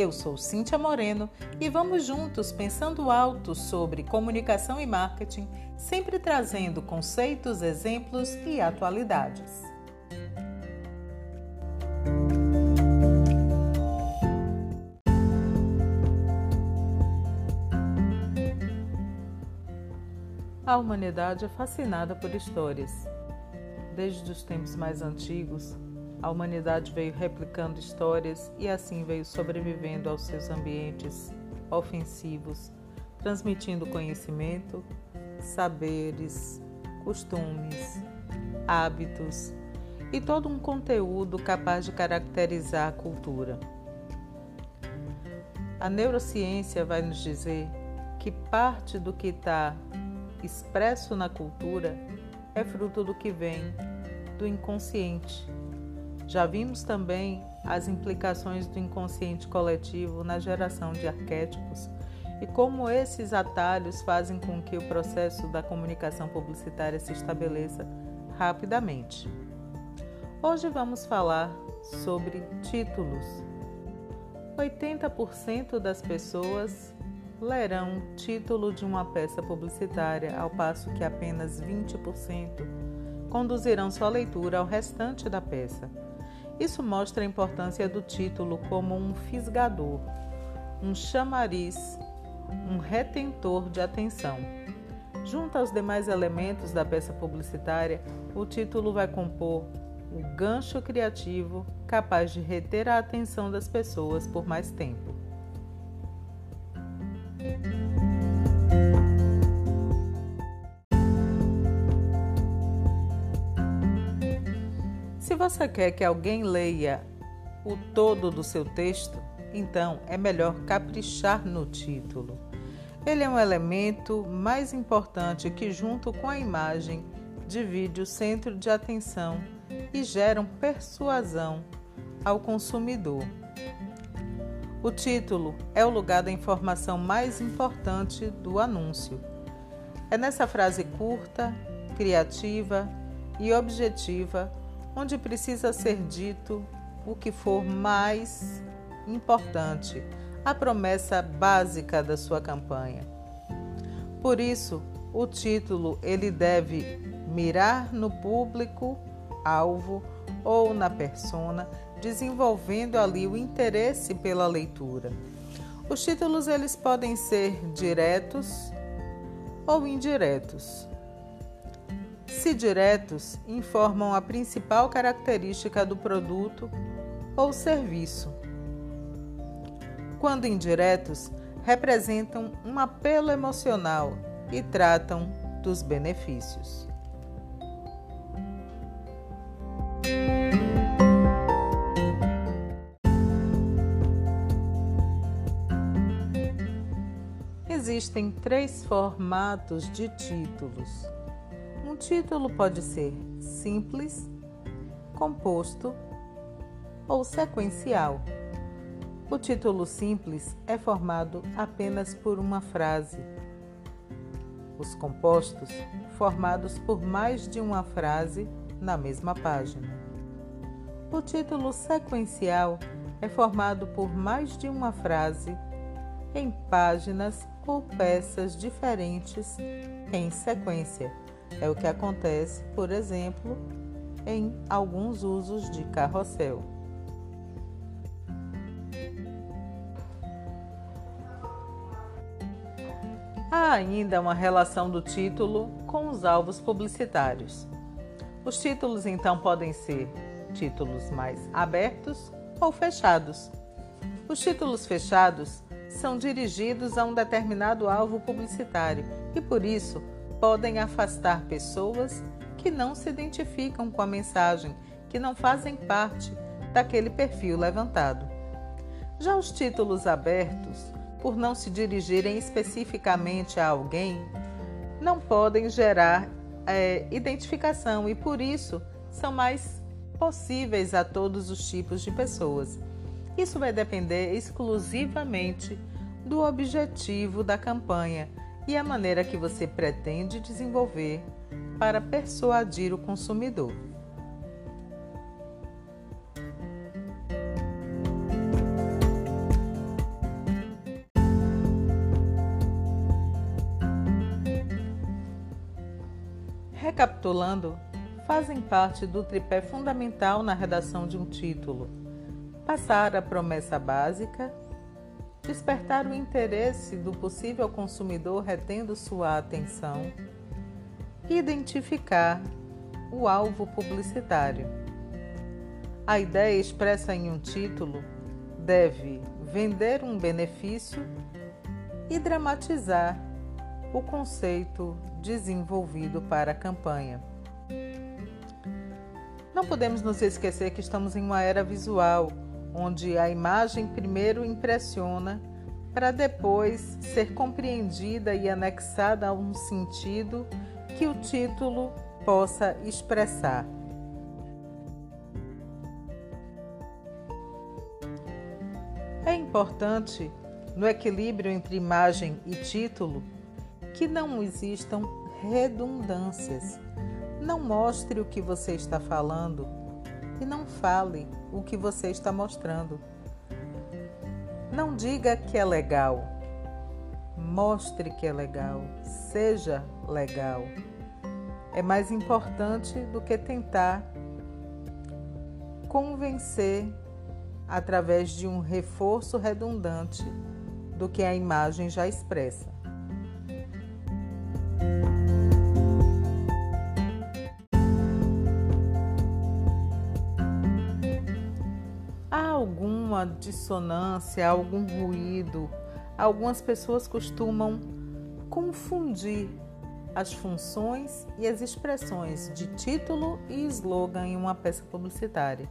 Eu sou Cíntia Moreno e vamos juntos pensando alto sobre comunicação e marketing, sempre trazendo conceitos, exemplos e atualidades. A humanidade é fascinada por histórias. Desde os tempos mais antigos, a humanidade veio replicando histórias e assim veio sobrevivendo aos seus ambientes ofensivos, transmitindo conhecimento, saberes, costumes, hábitos e todo um conteúdo capaz de caracterizar a cultura. A neurociência vai nos dizer que parte do que está expresso na cultura é fruto do que vem do inconsciente já vimos também as implicações do inconsciente coletivo na geração de arquétipos e como esses atalhos fazem com que o processo da comunicação publicitária se estabeleça rapidamente. Hoje vamos falar sobre títulos. 80% das pessoas lerão o título de uma peça publicitária, ao passo que apenas 20% conduzirão sua leitura ao restante da peça. Isso mostra a importância do título como um fisgador, um chamariz, um retentor de atenção. Junto aos demais elementos da peça publicitária, o título vai compor o gancho criativo capaz de reter a atenção das pessoas por mais tempo. Se você quer que alguém leia o todo do seu texto, então é melhor caprichar no título. Ele é um elemento mais importante que, junto com a imagem, divide o centro de atenção e geram persuasão ao consumidor. O título é o lugar da informação mais importante do anúncio. É nessa frase curta, criativa e objetiva onde precisa ser dito o que for mais importante, a promessa básica da sua campanha. Por isso, o título ele deve mirar no público alvo ou na persona, desenvolvendo ali o interesse pela leitura. Os títulos eles podem ser diretos ou indiretos. Se diretos, informam a principal característica do produto ou serviço. Quando indiretos, representam um apelo emocional e tratam dos benefícios. Existem três formatos de títulos título pode ser simples, composto ou sequencial. O título simples é formado apenas por uma frase. Os compostos, formados por mais de uma frase na mesma página. O título sequencial é formado por mais de uma frase em páginas ou peças diferentes em sequência. É o que acontece, por exemplo, em alguns usos de carrossel. Há ainda uma relação do título com os alvos publicitários. Os títulos então podem ser títulos mais abertos ou fechados. Os títulos fechados são dirigidos a um determinado alvo publicitário e, por isso, podem afastar pessoas que não se identificam com a mensagem, que não fazem parte daquele perfil levantado. Já os títulos abertos, por não se dirigirem especificamente a alguém, não podem gerar é, identificação e por isso são mais possíveis a todos os tipos de pessoas. Isso vai depender exclusivamente do objetivo da campanha e a maneira que você pretende desenvolver para persuadir o consumidor. Recapitulando, fazem parte do tripé fundamental na redação de um título: passar a promessa básica, despertar o interesse do possível consumidor retendo sua atenção identificar o alvo publicitário. A ideia expressa em um título deve vender um benefício e dramatizar o conceito desenvolvido para a campanha. Não podemos nos esquecer que estamos em uma era visual, onde a imagem primeiro impressiona para depois ser compreendida e anexada a um sentido que o título possa expressar. É importante, no equilíbrio entre imagem e título, que não existam redundâncias. Não mostre o que você está falando e não fale o que você está mostrando. Não diga que é legal. Mostre que é legal. Seja legal. É mais importante do que tentar convencer através de um reforço redundante do que a imagem já expressa. Alguma dissonância, algum ruído, algumas pessoas costumam confundir as funções e as expressões de título e slogan em uma peça publicitária.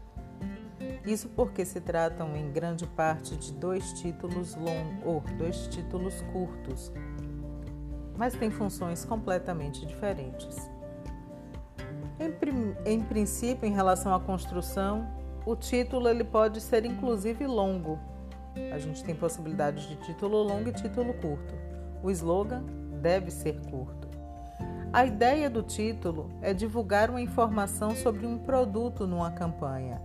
Isso porque se tratam em grande parte de dois títulos longos ou dois títulos curtos, mas têm funções completamente diferentes. Em, em princípio, em relação à construção, o título ele pode ser inclusive longo. A gente tem possibilidades de título longo e título curto. O slogan deve ser curto. A ideia do título é divulgar uma informação sobre um produto numa campanha.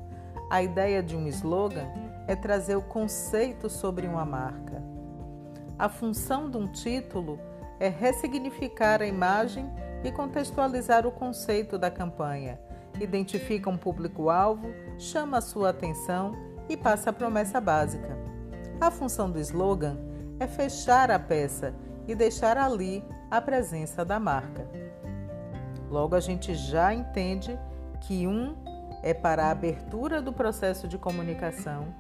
A ideia de um slogan é trazer o conceito sobre uma marca. A função de um título é ressignificar a imagem e contextualizar o conceito da campanha identifica um público-alvo, chama a sua atenção e passa a promessa básica. A função do slogan é fechar a peça e deixar ali a presença da marca. Logo, a gente já entende que um é para a abertura do processo de comunicação,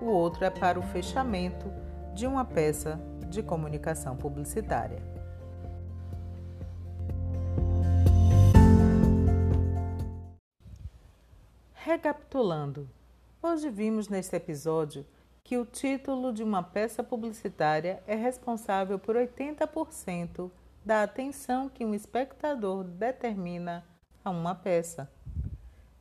o outro é para o fechamento de uma peça de comunicação publicitária. Recapitulando, hoje vimos neste episódio que o título de uma peça publicitária é responsável por 80% da atenção que um espectador determina a uma peça.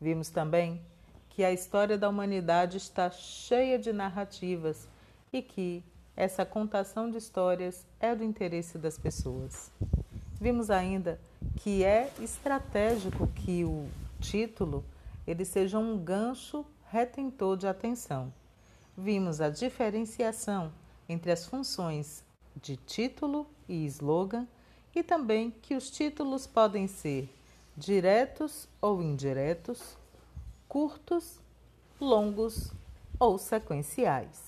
Vimos também que a história da humanidade está cheia de narrativas e que essa contação de histórias é do interesse das pessoas. Vimos ainda que é estratégico que o título ele seja um gancho retentor de atenção. Vimos a diferenciação entre as funções de título e slogan e também que os títulos podem ser diretos ou indiretos, curtos, longos ou sequenciais.